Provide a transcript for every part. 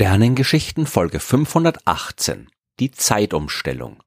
Sternengeschichten Folge 518 Die Zeitumstellung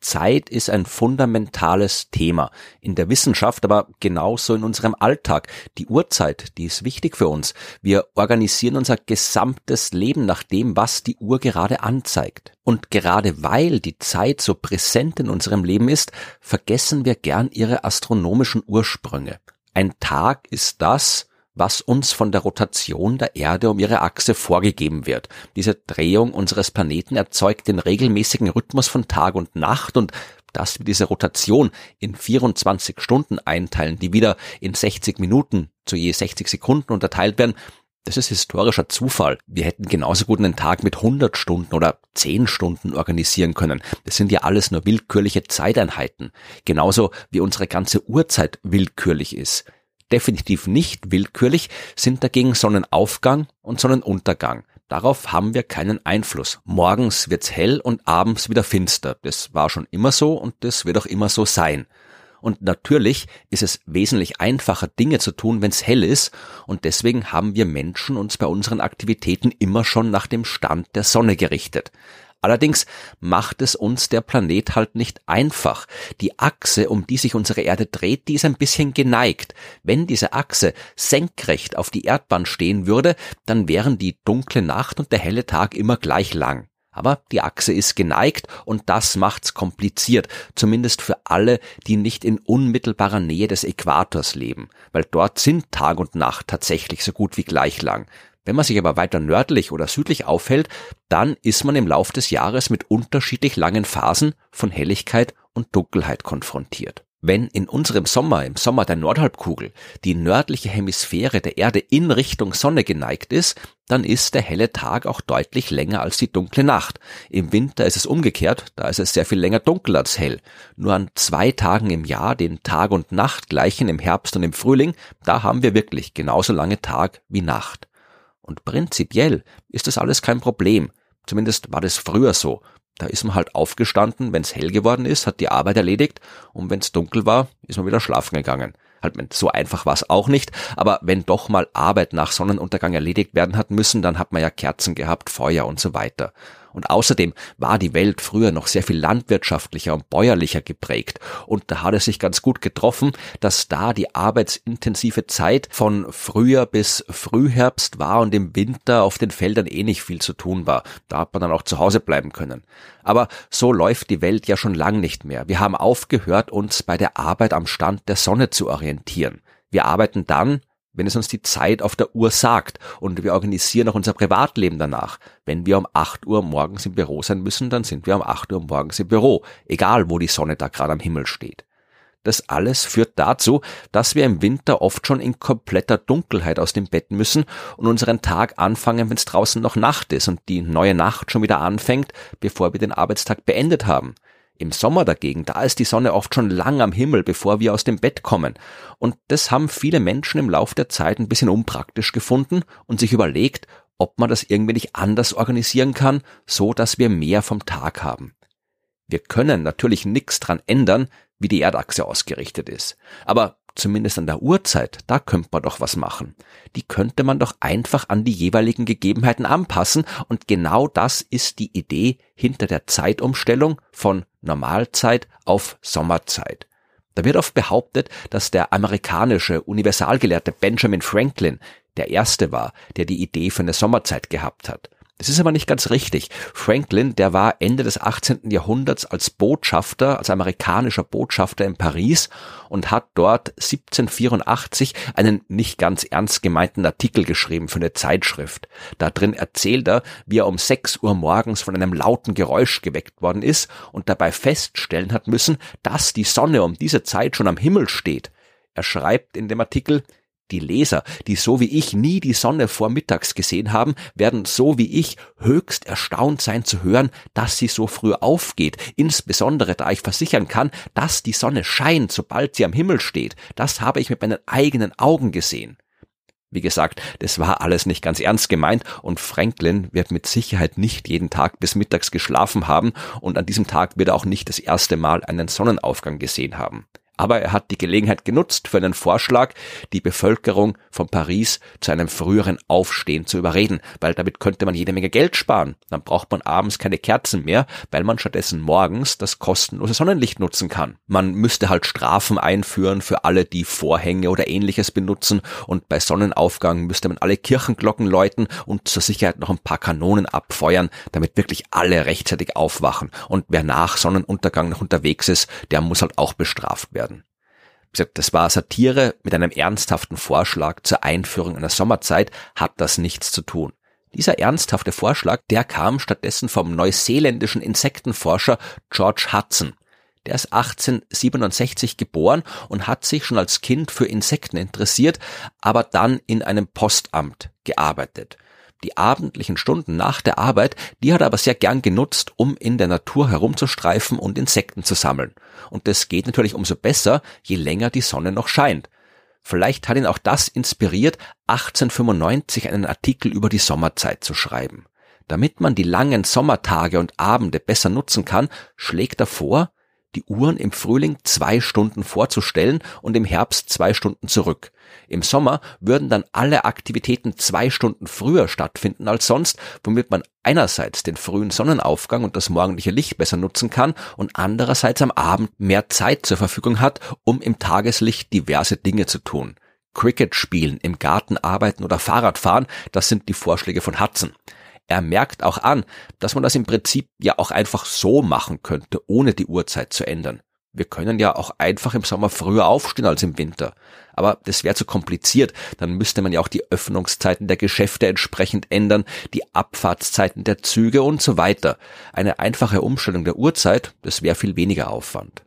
Zeit ist ein fundamentales Thema in der Wissenschaft, aber genauso in unserem Alltag. Die Uhrzeit, die ist wichtig für uns. Wir organisieren unser gesamtes Leben nach dem, was die Uhr gerade anzeigt. Und gerade weil die Zeit so präsent in unserem Leben ist, vergessen wir gern ihre astronomischen Ursprünge. Ein Tag ist das, was uns von der Rotation der Erde um ihre Achse vorgegeben wird. Diese Drehung unseres Planeten erzeugt den regelmäßigen Rhythmus von Tag und Nacht und dass wir diese Rotation in 24 Stunden einteilen, die wieder in 60 Minuten zu je 60 Sekunden unterteilt werden, das ist historischer Zufall. Wir hätten genauso gut einen Tag mit 100 Stunden oder 10 Stunden organisieren können. Das sind ja alles nur willkürliche Zeiteinheiten. Genauso wie unsere ganze Uhrzeit willkürlich ist definitiv nicht willkürlich, sind dagegen Sonnenaufgang und Sonnenuntergang. Darauf haben wir keinen Einfluss. Morgens wird's hell und abends wieder finster. Das war schon immer so und das wird auch immer so sein. Und natürlich ist es wesentlich einfacher, Dinge zu tun, wenn's hell ist, und deswegen haben wir Menschen uns bei unseren Aktivitäten immer schon nach dem Stand der Sonne gerichtet. Allerdings macht es uns der Planet halt nicht einfach. Die Achse, um die sich unsere Erde dreht, die ist ein bisschen geneigt. Wenn diese Achse senkrecht auf die Erdbahn stehen würde, dann wären die dunkle Nacht und der helle Tag immer gleich lang. Aber die Achse ist geneigt und das macht's kompliziert, zumindest für alle, die nicht in unmittelbarer Nähe des Äquators leben, weil dort sind Tag und Nacht tatsächlich so gut wie gleich lang. Wenn man sich aber weiter nördlich oder südlich aufhält, dann ist man im Lauf des Jahres mit unterschiedlich langen Phasen von Helligkeit und Dunkelheit konfrontiert. Wenn in unserem Sommer, im Sommer der Nordhalbkugel, die nördliche Hemisphäre der Erde in Richtung Sonne geneigt ist, dann ist der helle Tag auch deutlich länger als die dunkle Nacht. Im Winter ist es umgekehrt, da ist es sehr viel länger dunkel als hell. Nur an zwei Tagen im Jahr, den Tag und Nacht gleichen im Herbst und im Frühling, da haben wir wirklich genauso lange Tag wie Nacht. Und prinzipiell ist das alles kein Problem. Zumindest war das früher so. Da ist man halt aufgestanden, wenn's hell geworden ist, hat die Arbeit erledigt und wenn's dunkel war, ist man wieder schlafen gegangen. Halt, so einfach war es auch nicht, aber wenn doch mal Arbeit nach Sonnenuntergang erledigt werden hat müssen, dann hat man ja Kerzen gehabt, Feuer und so weiter. Und außerdem war die Welt früher noch sehr viel landwirtschaftlicher und bäuerlicher geprägt. Und da hat es sich ganz gut getroffen, dass da die arbeitsintensive Zeit von Frühjahr bis Frühherbst war und im Winter auf den Feldern eh nicht viel zu tun war. Da hat man dann auch zu Hause bleiben können. Aber so läuft die Welt ja schon lang nicht mehr. Wir haben aufgehört, uns bei der Arbeit am Stand der Sonne zu orientieren. Wir arbeiten dann, wenn es uns die Zeit auf der Uhr sagt und wir organisieren auch unser Privatleben danach. Wenn wir um 8 Uhr morgens im Büro sein müssen, dann sind wir um 8 Uhr morgens im Büro, egal wo die Sonne da gerade am Himmel steht. Das alles führt dazu, dass wir im Winter oft schon in kompletter Dunkelheit aus dem Bett müssen und unseren Tag anfangen, wenn es draußen noch Nacht ist und die neue Nacht schon wieder anfängt, bevor wir den Arbeitstag beendet haben. Im Sommer dagegen, da ist die Sonne oft schon lang am Himmel, bevor wir aus dem Bett kommen. Und das haben viele Menschen im Lauf der Zeit ein bisschen unpraktisch gefunden und sich überlegt, ob man das irgendwie nicht anders organisieren kann, so dass wir mehr vom Tag haben. Wir können natürlich nichts dran ändern, wie die Erdachse ausgerichtet ist. Aber zumindest an der Uhrzeit, da könnte man doch was machen. Die könnte man doch einfach an die jeweiligen Gegebenheiten anpassen und genau das ist die Idee hinter der Zeitumstellung von Normalzeit auf Sommerzeit. Da wird oft behauptet, dass der amerikanische Universalgelehrte Benjamin Franklin der erste war, der die Idee für eine Sommerzeit gehabt hat. Das ist aber nicht ganz richtig. Franklin, der war Ende des 18. Jahrhunderts als Botschafter, als amerikanischer Botschafter in Paris und hat dort 1784 einen nicht ganz ernst gemeinten Artikel geschrieben für eine Zeitschrift. Da drin erzählt er, wie er um 6 Uhr morgens von einem lauten Geräusch geweckt worden ist und dabei feststellen hat müssen, dass die Sonne um diese Zeit schon am Himmel steht. Er schreibt in dem Artikel, die Leser, die so wie ich nie die Sonne vormittags gesehen haben, werden so wie ich höchst erstaunt sein zu hören, dass sie so früh aufgeht, insbesondere da ich versichern kann, dass die Sonne scheint, sobald sie am Himmel steht. Das habe ich mit meinen eigenen Augen gesehen. Wie gesagt, das war alles nicht ganz ernst gemeint und Franklin wird mit Sicherheit nicht jeden Tag bis mittags geschlafen haben und an diesem Tag wird er auch nicht das erste Mal einen Sonnenaufgang gesehen haben. Aber er hat die Gelegenheit genutzt für einen Vorschlag, die Bevölkerung von Paris zu einem früheren Aufstehen zu überreden, weil damit könnte man jede Menge Geld sparen. Dann braucht man abends keine Kerzen mehr, weil man stattdessen morgens das kostenlose Sonnenlicht nutzen kann. Man müsste halt Strafen einführen für alle, die Vorhänge oder ähnliches benutzen und bei Sonnenaufgang müsste man alle Kirchenglocken läuten und zur Sicherheit noch ein paar Kanonen abfeuern, damit wirklich alle rechtzeitig aufwachen. Und wer nach Sonnenuntergang noch unterwegs ist, der muss halt auch bestraft werden das war Satire mit einem ernsthaften Vorschlag zur Einführung einer Sommerzeit, hat das nichts zu tun. Dieser ernsthafte Vorschlag, der kam stattdessen vom neuseeländischen Insektenforscher George Hudson. Der ist 1867 geboren und hat sich schon als Kind für Insekten interessiert, aber dann in einem Postamt gearbeitet. Die abendlichen Stunden nach der Arbeit, die hat er aber sehr gern genutzt, um in der Natur herumzustreifen und Insekten zu sammeln. Und das geht natürlich umso besser, je länger die Sonne noch scheint. Vielleicht hat ihn auch das inspiriert, 1895 einen Artikel über die Sommerzeit zu schreiben. Damit man die langen Sommertage und Abende besser nutzen kann, schlägt er vor, die Uhren im Frühling zwei Stunden vorzustellen und im Herbst zwei Stunden zurück. Im Sommer würden dann alle Aktivitäten zwei Stunden früher stattfinden als sonst, womit man einerseits den frühen Sonnenaufgang und das morgendliche Licht besser nutzen kann und andererseits am Abend mehr Zeit zur Verfügung hat, um im Tageslicht diverse Dinge zu tun. Cricket spielen, im Garten arbeiten oder Fahrrad fahren, das sind die Vorschläge von Hudson. Er merkt auch an, dass man das im Prinzip ja auch einfach so machen könnte, ohne die Uhrzeit zu ändern. Wir können ja auch einfach im Sommer früher aufstehen als im Winter. Aber das wäre zu kompliziert. Dann müsste man ja auch die Öffnungszeiten der Geschäfte entsprechend ändern, die Abfahrtszeiten der Züge und so weiter. Eine einfache Umstellung der Uhrzeit, das wäre viel weniger Aufwand.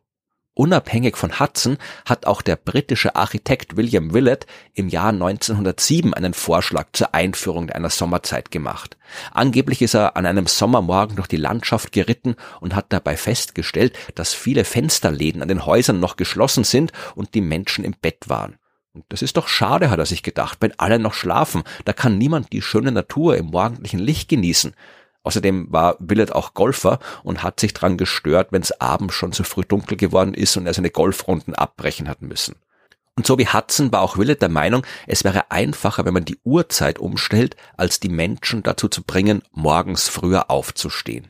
Unabhängig von Hudson hat auch der britische Architekt William Willett im Jahr 1907 einen Vorschlag zur Einführung einer Sommerzeit gemacht. Angeblich ist er an einem Sommermorgen durch die Landschaft geritten und hat dabei festgestellt, dass viele Fensterläden an den Häusern noch geschlossen sind und die Menschen im Bett waren. Und das ist doch schade, hat er sich gedacht, wenn alle noch schlafen, da kann niemand die schöne Natur im morgendlichen Licht genießen. Außerdem war Willett auch Golfer und hat sich dran gestört, wenn es abends schon zu früh dunkel geworden ist und er seine Golfrunden abbrechen hat müssen. Und so wie Hudson war auch Willett der Meinung, es wäre einfacher, wenn man die Uhrzeit umstellt, als die Menschen dazu zu bringen, morgens früher aufzustehen.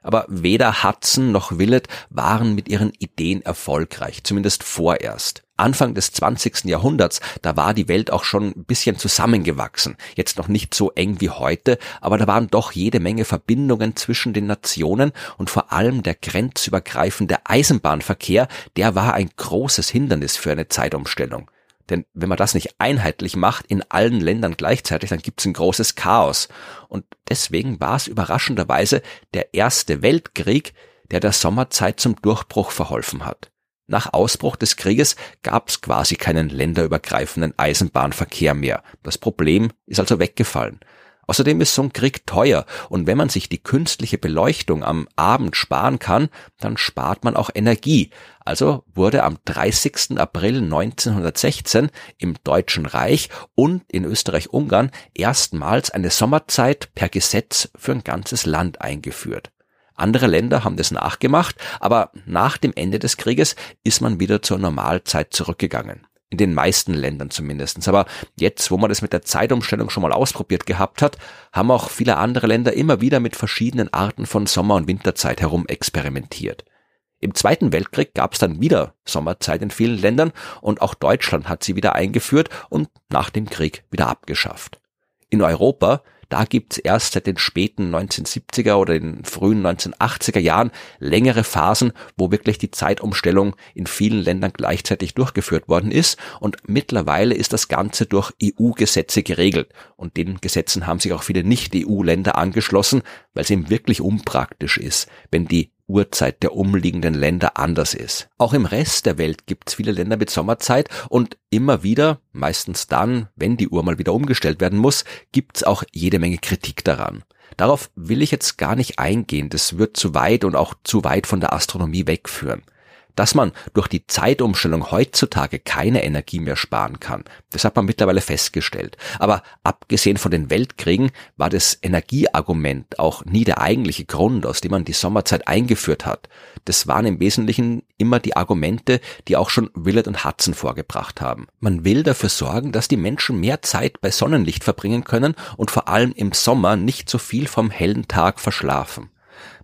Aber weder Hudson noch Willett waren mit ihren Ideen erfolgreich, zumindest vorerst. Anfang des 20. Jahrhunderts, da war die Welt auch schon ein bisschen zusammengewachsen. Jetzt noch nicht so eng wie heute, aber da waren doch jede Menge Verbindungen zwischen den Nationen und vor allem der grenzübergreifende Eisenbahnverkehr, der war ein großes Hindernis für eine Zeitumstellung. Denn wenn man das nicht einheitlich macht in allen Ländern gleichzeitig, dann gibt's ein großes Chaos. Und deswegen war es überraschenderweise der Erste Weltkrieg, der der Sommerzeit zum Durchbruch verholfen hat. Nach Ausbruch des Krieges gab es quasi keinen länderübergreifenden Eisenbahnverkehr mehr. Das Problem ist also weggefallen. Außerdem ist so ein Krieg teuer und wenn man sich die künstliche Beleuchtung am Abend sparen kann, dann spart man auch Energie. Also wurde am 30. April 1916 im Deutschen Reich und in Österreich-Ungarn erstmals eine Sommerzeit per Gesetz für ein ganzes Land eingeführt. Andere Länder haben das nachgemacht, aber nach dem Ende des Krieges ist man wieder zur Normalzeit zurückgegangen. In den meisten Ländern zumindestens. Aber jetzt, wo man das mit der Zeitumstellung schon mal ausprobiert gehabt hat, haben auch viele andere Länder immer wieder mit verschiedenen Arten von Sommer- und Winterzeit herum experimentiert. Im Zweiten Weltkrieg gab es dann wieder Sommerzeit in vielen Ländern und auch Deutschland hat sie wieder eingeführt und nach dem Krieg wieder abgeschafft. In Europa da gibt's erst seit den späten 1970er oder den frühen 1980er Jahren längere Phasen, wo wirklich die Zeitumstellung in vielen Ländern gleichzeitig durchgeführt worden ist. Und mittlerweile ist das Ganze durch EU-Gesetze geregelt. Und den Gesetzen haben sich auch viele Nicht-EU-Länder angeschlossen, weil es eben wirklich unpraktisch ist, wenn die Uhrzeit der umliegenden Länder anders ist. Auch im Rest der Welt gibt es viele Länder mit Sommerzeit und immer wieder, meistens dann, wenn die Uhr mal wieder umgestellt werden muss, gibt es auch jede Menge Kritik daran. Darauf will ich jetzt gar nicht eingehen, das wird zu weit und auch zu weit von der Astronomie wegführen. Dass man durch die Zeitumstellung heutzutage keine Energie mehr sparen kann, das hat man mittlerweile festgestellt. Aber abgesehen von den Weltkriegen war das Energieargument auch nie der eigentliche Grund, aus dem man die Sommerzeit eingeführt hat. Das waren im Wesentlichen immer die Argumente, die auch schon Willett und Hudson vorgebracht haben. Man will dafür sorgen, dass die Menschen mehr Zeit bei Sonnenlicht verbringen können und vor allem im Sommer nicht so viel vom hellen Tag verschlafen.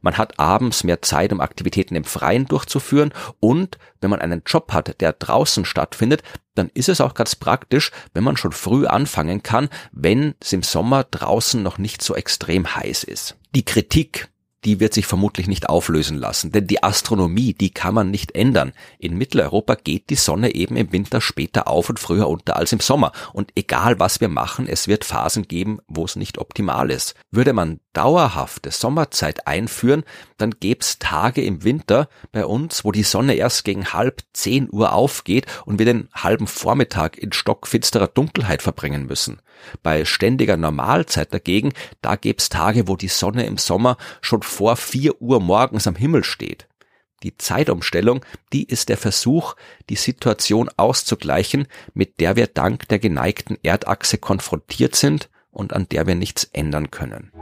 Man hat abends mehr Zeit, um Aktivitäten im Freien durchzuführen und wenn man einen Job hat, der draußen stattfindet, dann ist es auch ganz praktisch, wenn man schon früh anfangen kann, wenn es im Sommer draußen noch nicht so extrem heiß ist. Die Kritik, die wird sich vermutlich nicht auflösen lassen, denn die Astronomie, die kann man nicht ändern. In Mitteleuropa geht die Sonne eben im Winter später auf und früher unter als im Sommer. Und egal was wir machen, es wird Phasen geben, wo es nicht optimal ist. Würde man dauerhafte Sommerzeit einführen, dann gäb's Tage im Winter bei uns, wo die Sonne erst gegen halb zehn Uhr aufgeht und wir den halben Vormittag in stockfinsterer Dunkelheit verbringen müssen. Bei ständiger Normalzeit dagegen, da gäb's Tage, wo die Sonne im Sommer schon vor vier Uhr morgens am Himmel steht. Die Zeitumstellung, die ist der Versuch, die Situation auszugleichen, mit der wir dank der geneigten Erdachse konfrontiert sind und an der wir nichts ändern können.